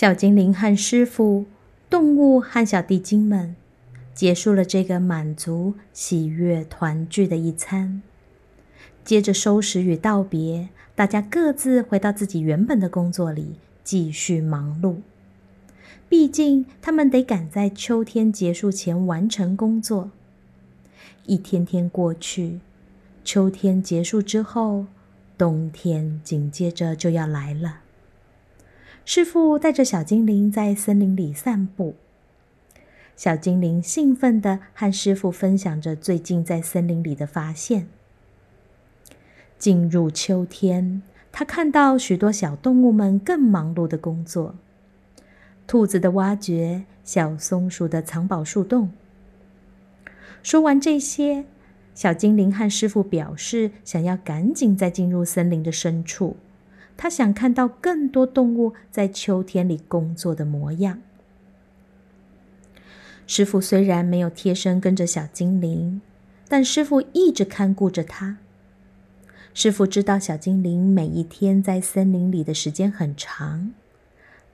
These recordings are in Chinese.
小精灵和师傅、动物和小地精们结束了这个满足、喜悦、团聚的一餐。接着收拾与道别，大家各自回到自己原本的工作里，继续忙碌。毕竟他们得赶在秋天结束前完成工作。一天天过去，秋天结束之后，冬天紧接着就要来了。师傅带着小精灵在森林里散步，小精灵兴奋地和师傅分享着最近在森林里的发现。进入秋天，他看到许多小动物们更忙碌的工作：兔子的挖掘，小松鼠的藏宝树洞。说完这些，小精灵和师傅表示想要赶紧再进入森林的深处。他想看到更多动物在秋天里工作的模样。师傅虽然没有贴身跟着小精灵，但师傅一直看顾着他。师傅知道小精灵每一天在森林里的时间很长，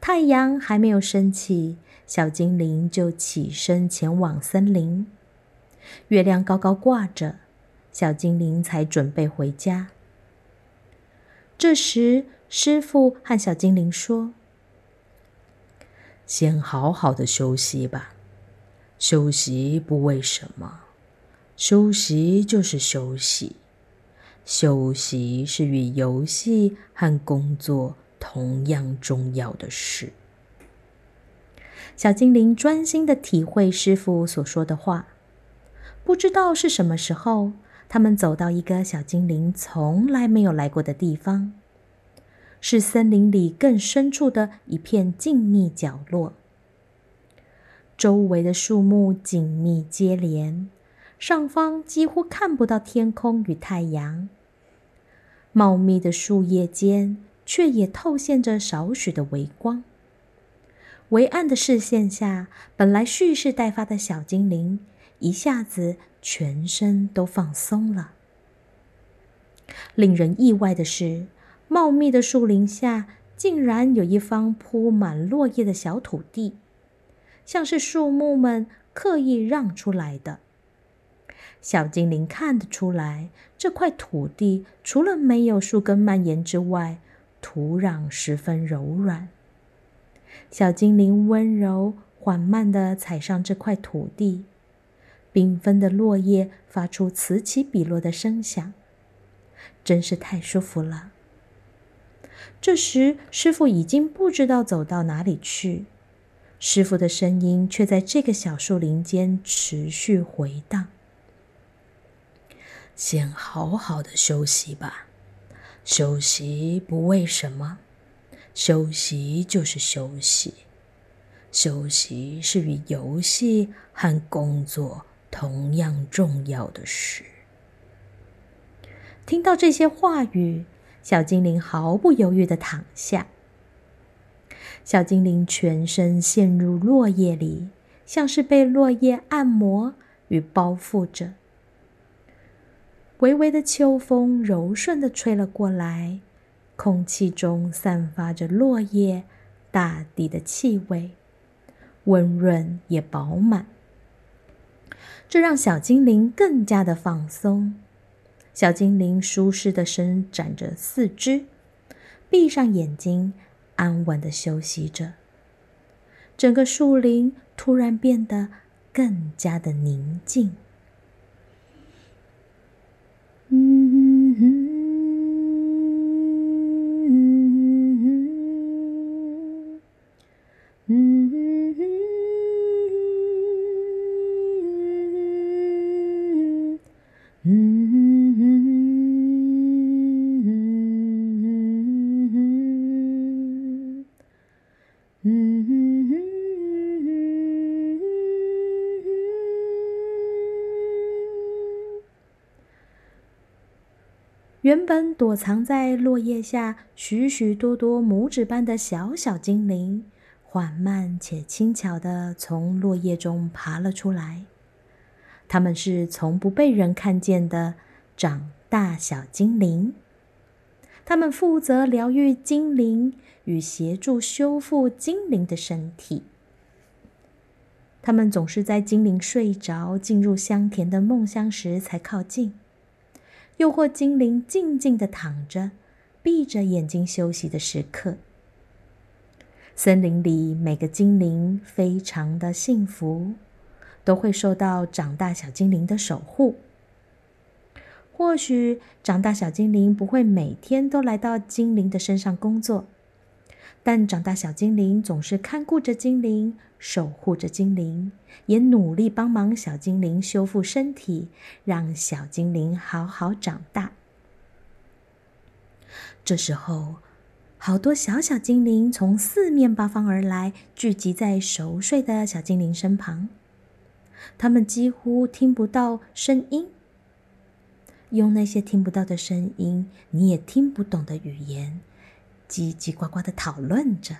太阳还没有升起，小精灵就起身前往森林。月亮高高挂着，小精灵才准备回家。这时，师傅和小精灵说：“先好好的休息吧。休息不为什么，休息就是休息。”休息是与游戏和工作同样重要的事。小精灵专心的体会师傅所说的话。不知道是什么时候，他们走到一个小精灵从来没有来过的地方，是森林里更深处的一片静谧角落。周围的树木紧密接连，上方几乎看不到天空与太阳。茂密的树叶间，却也透现着少许的微光。微暗的视线下，本来蓄势待发的小精灵一下子全身都放松了。令人意外的是，茂密的树林下竟然有一方铺满落叶的小土地，像是树木们刻意让出来的。小精灵看得出来，这块土地除了没有树根蔓延之外，土壤十分柔软。小精灵温柔缓慢地踩上这块土地，缤纷的落叶发出此起彼落的声响，真是太舒服了。这时，师傅已经不知道走到哪里去，师傅的声音却在这个小树林间持续回荡。先好好的休息吧，休息不为什么，休息就是休息，休息是与游戏和工作同样重要的事。听到这些话语，小精灵毫不犹豫的躺下。小精灵全身陷入落叶里，像是被落叶按摩与包覆着。微微的秋风柔顺的吹了过来，空气中散发着落叶、大地的气味，温润也饱满。这让小精灵更加的放松。小精灵舒适的伸展着四肢，闭上眼睛，安稳的休息着。整个树林突然变得更加的宁静。原本躲藏在落叶下许许多多拇指般的小小精灵，缓慢且轻巧地从落叶中爬了出来。他们是从不被人看见的长大小精灵。他们负责疗愈精灵与协助修复精灵的身体。他们总是在精灵睡着、进入香甜的梦乡时才靠近，又或精灵静静的躺着、闭着眼睛休息的时刻。森林里每个精灵非常的幸福，都会受到长大小精灵的守护。或许长大小精灵不会每天都来到精灵的身上工作，但长大小精灵总是看顾着精灵，守护着精灵，也努力帮忙小精灵修复身体，让小精灵好好长大。这时候。好多小小精灵从四面八方而来，聚集在熟睡的小精灵身旁。他们几乎听不到声音，用那些听不到的声音、你也听不懂的语言，叽叽呱呱的讨论着，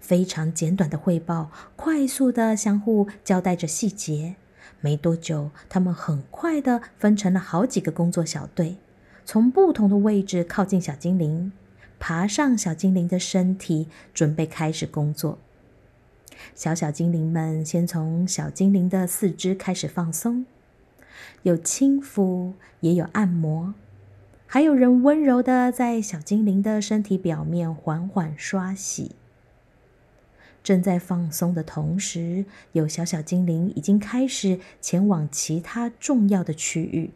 非常简短的汇报，快速的相互交代着细节。没多久，他们很快的分成了好几个工作小队，从不同的位置靠近小精灵。爬上小精灵的身体，准备开始工作。小小精灵们先从小精灵的四肢开始放松，有轻抚，也有按摩，还有人温柔的在小精灵的身体表面缓缓刷洗。正在放松的同时，有小小精灵已经开始前往其他重要的区域。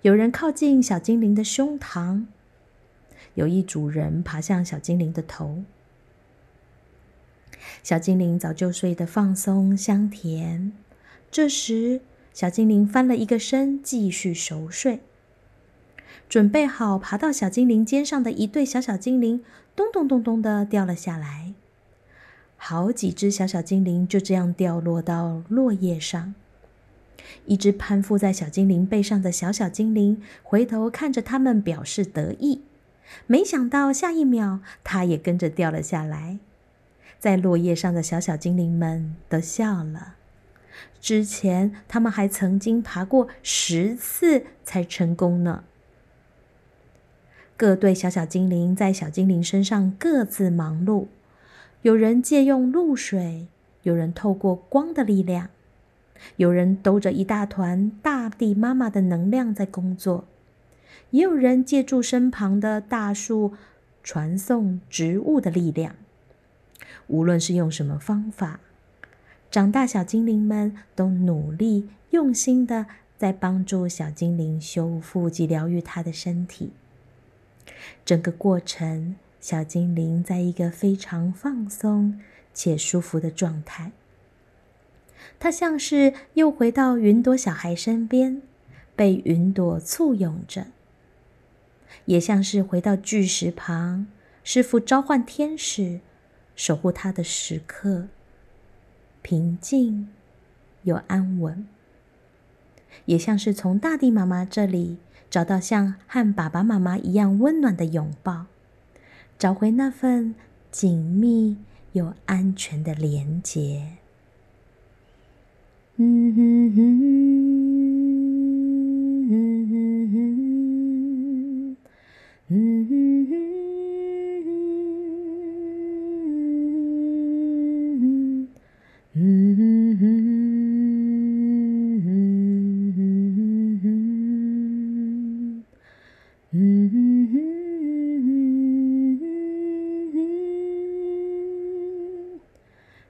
有人靠近小精灵的胸膛。有一组人爬向小精灵的头，小精灵早就睡得放松香甜。这时，小精灵翻了一个身，继续熟睡。准备好爬到小精灵肩上的一对小小精灵，咚咚咚咚的掉了下来。好几只小小精灵就这样掉落到落叶上。一只攀附在小精灵背上的小小精灵回头看着他们，表示得意。没想到下一秒，它也跟着掉了下来。在落叶上的小小精灵们都笑了。之前他们还曾经爬过十次才成功呢。各队小小精灵在小精灵身上各自忙碌，有人借用露水，有人透过光的力量，有人兜着一大团大地妈妈的能量在工作。也有人借助身旁的大树传送植物的力量。无论是用什么方法，长大小精灵们都努力用心的在帮助小精灵修复及疗愈他的身体。整个过程，小精灵在一个非常放松且舒服的状态。它像是又回到云朵小孩身边，被云朵簇拥着。也像是回到巨石旁，师傅召唤天使守护他的时刻，平静又安稳。也像是从大地妈妈这里找到像和爸爸妈妈一样温暖的拥抱，找回那份紧密又安全的连结。嗯哼哼。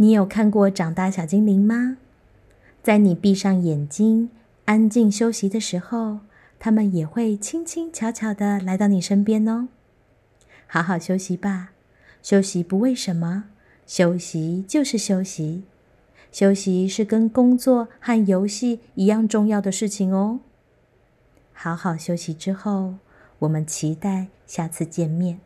你有看过长大小精灵吗？在你闭上眼睛、安静休息的时候，他们也会轻轻巧巧的来到你身边哦。好好休息吧，休息不为什么，休息就是休息，休息是跟工作和游戏一样重要的事情哦。好好休息之后，我们期待下次见面。